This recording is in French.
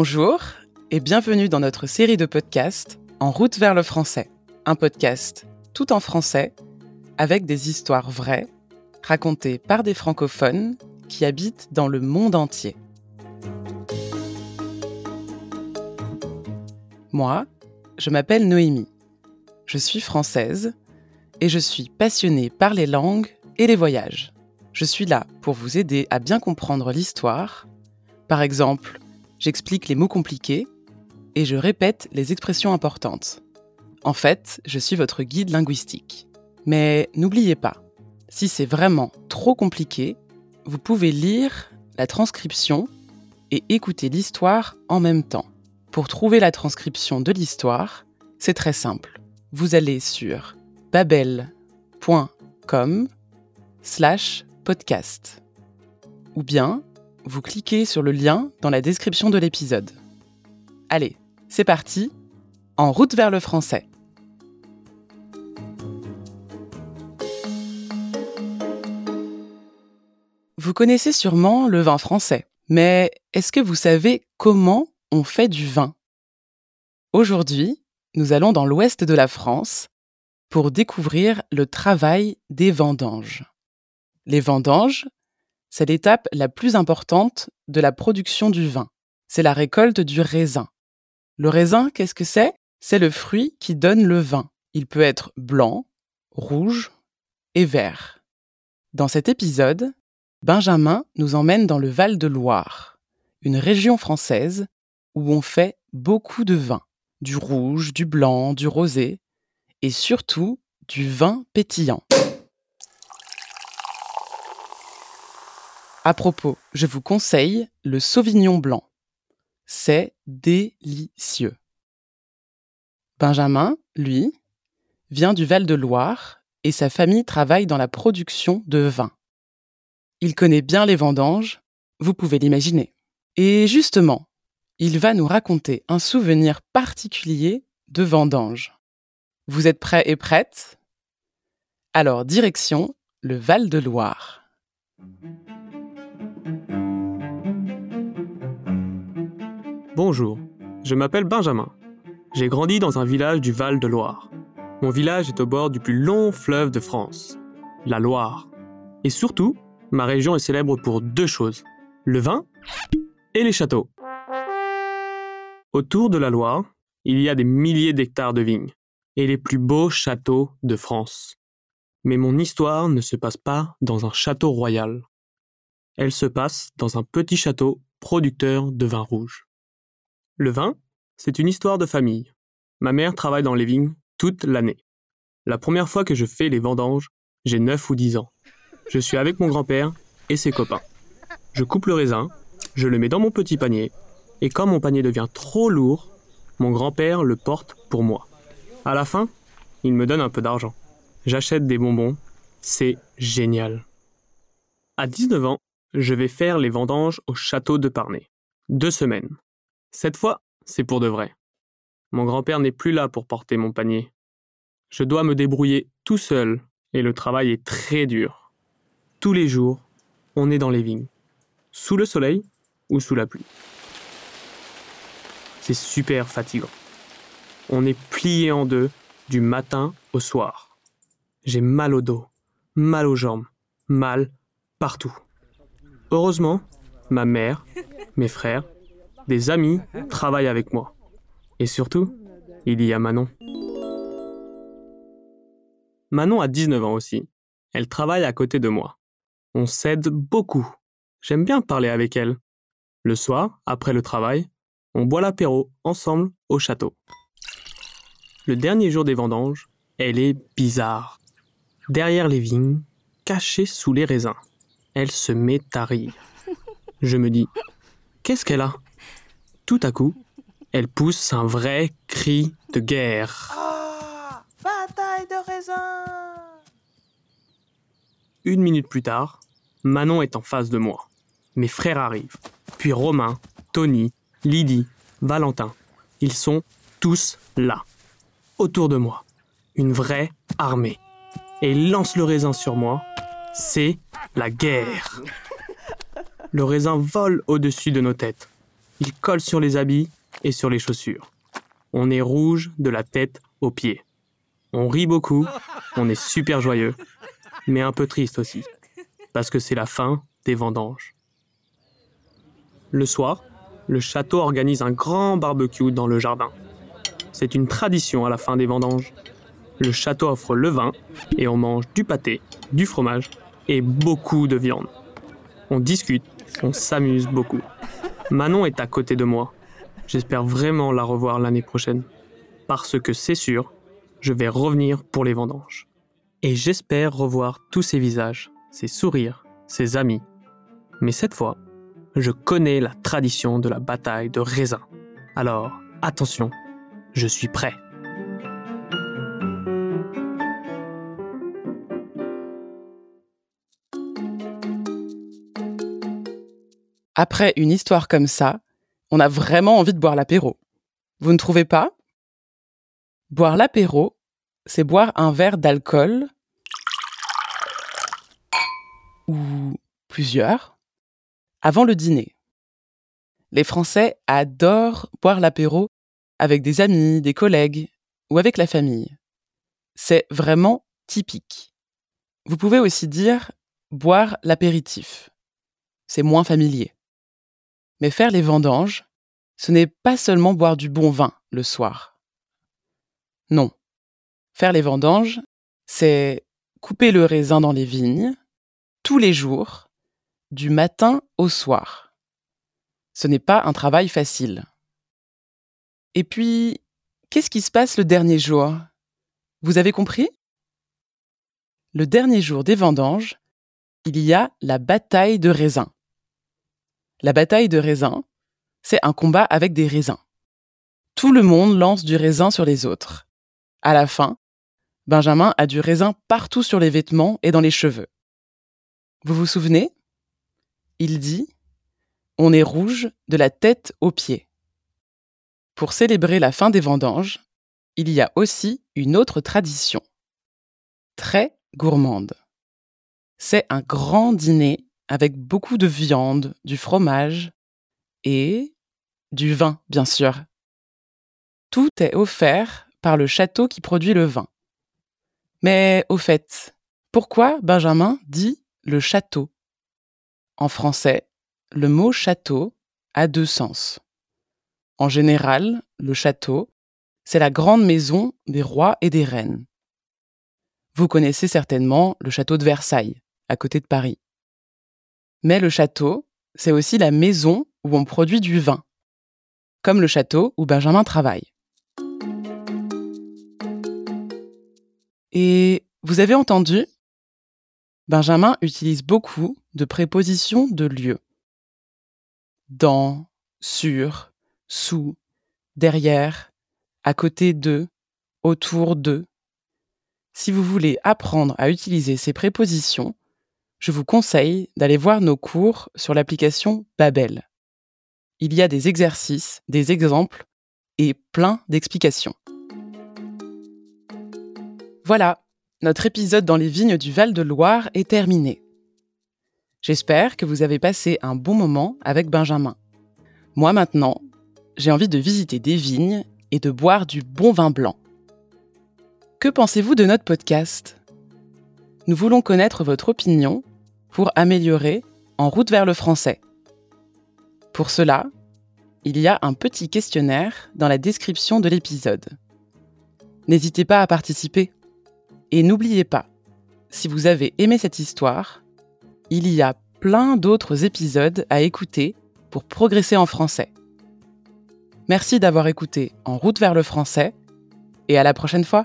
Bonjour et bienvenue dans notre série de podcasts En route vers le français. Un podcast tout en français avec des histoires vraies racontées par des francophones qui habitent dans le monde entier. Moi, je m'appelle Noémie. Je suis française et je suis passionnée par les langues et les voyages. Je suis là pour vous aider à bien comprendre l'histoire. Par exemple, j'explique les mots compliqués et je répète les expressions importantes. En fait, je suis votre guide linguistique. Mais n'oubliez pas, si c'est vraiment trop compliqué, vous pouvez lire la transcription et écouter l'histoire en même temps. Pour trouver la transcription de l'histoire, c'est très simple. Vous allez sur babel.com slash podcast. Ou bien, vous cliquez sur le lien dans la description de l'épisode. Allez, c'est parti, en route vers le français. Vous connaissez sûrement le vin français, mais est-ce que vous savez comment on fait du vin? Aujourd'hui, nous allons dans l'ouest de la France pour découvrir le travail des vendanges. Les vendanges, c'est l'étape la plus importante de la production du vin. C'est la récolte du raisin. Le raisin, qu'est-ce que c'est? C'est le fruit qui donne le vin. Il peut être blanc, rouge et vert. Dans cet épisode, Benjamin nous emmène dans le Val de Loire, une région française où on fait beaucoup de vin, du rouge, du blanc, du rosé, et surtout du vin pétillant. À propos, je vous conseille le Sauvignon blanc. C'est délicieux. Benjamin, lui, vient du Val-de-Loire et sa famille travaille dans la production de vin. Il connaît bien les vendanges, vous pouvez l'imaginer. Et justement, il va nous raconter un souvenir particulier de vendange. Vous êtes prêts et prêtes? Alors, direction le Val-de-Loire. Bonjour, je m'appelle Benjamin. J'ai grandi dans un village du Val-de-Loire. Mon village est au bord du plus long fleuve de France, la Loire. Et surtout, ma région est célèbre pour deux choses, le vin et les châteaux. Autour de la Loire, il y a des milliers d'hectares de vignes et les plus beaux châteaux de France. Mais mon histoire ne se passe pas dans un château royal. Elle se passe dans un petit château producteur de vin rouge. Le vin, c'est une histoire de famille. Ma mère travaille dans les vignes toute l'année. La première fois que je fais les vendanges, j'ai 9 ou 10 ans. Je suis avec mon grand-père et ses copains. Je coupe le raisin, je le mets dans mon petit panier, et quand mon panier devient trop lourd, mon grand-père le porte pour moi. À la fin, il me donne un peu d'argent. J'achète des bonbons, c'est génial. À 19 ans, je vais faire les vendanges au château de Parnay. Deux semaines. Cette fois, c'est pour de vrai. Mon grand-père n'est plus là pour porter mon panier. Je dois me débrouiller tout seul et le travail est très dur. Tous les jours, on est dans les vignes, sous le soleil ou sous la pluie. C'est super fatigant. On est plié en deux du matin au soir. J'ai mal au dos, mal aux jambes, mal partout. Heureusement, ma mère, mes frères des amis travaillent avec moi. Et surtout, il y a Manon. Manon a 19 ans aussi. Elle travaille à côté de moi. On s'aide beaucoup. J'aime bien parler avec elle. Le soir, après le travail, on boit l'apéro ensemble au château. Le dernier jour des vendanges, elle est bizarre. Derrière les vignes, cachée sous les raisins, elle se met à rire. Je me dis, qu'est-ce qu'elle a? Tout à coup, elle pousse un vrai cri de guerre. Ah Bataille de raisin Une minute plus tard, Manon est en face de moi. Mes frères arrivent. Puis Romain, Tony, Lydie, Valentin. Ils sont tous là. Autour de moi. Une vraie armée. Et ils lancent le raisin sur moi. C'est la guerre. Le raisin vole au-dessus de nos têtes. Il colle sur les habits et sur les chaussures. On est rouge de la tête aux pieds. On rit beaucoup, on est super joyeux, mais un peu triste aussi, parce que c'est la fin des vendanges. Le soir, le château organise un grand barbecue dans le jardin. C'est une tradition à la fin des vendanges. Le château offre le vin et on mange du pâté, du fromage et beaucoup de viande. On discute, on s'amuse beaucoup. Manon est à côté de moi. J'espère vraiment la revoir l'année prochaine. Parce que c'est sûr, je vais revenir pour les vendanges. Et j'espère revoir tous ses visages, ses sourires, ses amis. Mais cette fois, je connais la tradition de la bataille de raisin. Alors, attention, je suis prêt. Après une histoire comme ça, on a vraiment envie de boire l'apéro. Vous ne trouvez pas? Boire l'apéro, c'est boire un verre d'alcool ou plusieurs avant le dîner. Les Français adorent boire l'apéro avec des amis, des collègues ou avec la famille. C'est vraiment typique. Vous pouvez aussi dire boire l'apéritif. C'est moins familier. Mais faire les vendanges, ce n'est pas seulement boire du bon vin le soir. Non. Faire les vendanges, c'est couper le raisin dans les vignes, tous les jours, du matin au soir. Ce n'est pas un travail facile. Et puis, qu'est-ce qui se passe le dernier jour? Vous avez compris? Le dernier jour des vendanges, il y a la bataille de raisins. La bataille de raisins, c'est un combat avec des raisins. Tout le monde lance du raisin sur les autres. À la fin, Benjamin a du raisin partout sur les vêtements et dans les cheveux. Vous vous souvenez? Il dit On est rouge de la tête aux pieds. Pour célébrer la fin des vendanges, il y a aussi une autre tradition. Très gourmande. C'est un grand dîner avec beaucoup de viande, du fromage et du vin, bien sûr. Tout est offert par le château qui produit le vin. Mais au fait, pourquoi Benjamin dit le château? En français, le mot château a deux sens. En général, le château, c'est la grande maison des rois et des reines. Vous connaissez certainement le château de Versailles, à côté de Paris. Mais le château, c'est aussi la maison où on produit du vin, comme le château où Benjamin travaille. Et vous avez entendu? Benjamin utilise beaucoup de prépositions de lieu. Dans, sur, sous, derrière, à côté de, autour de. Si vous voulez apprendre à utiliser ces prépositions, je vous conseille d'aller voir nos cours sur l'application Babel. Il y a des exercices, des exemples et plein d'explications. Voilà, notre épisode dans les vignes du Val-de-Loire est terminé. J'espère que vous avez passé un bon moment avec Benjamin. Moi maintenant, j'ai envie de visiter des vignes et de boire du bon vin blanc. Que pensez-vous de notre podcast? Nous voulons connaître votre opinion pour améliorer en route vers le français. Pour cela, il y a un petit questionnaire dans la description de l'épisode. N'hésitez pas à participer. Et n'oubliez pas, si vous avez aimé cette histoire, il y a plein d'autres épisodes à écouter pour progresser en français. Merci d'avoir écouté En route vers le français et à la prochaine fois.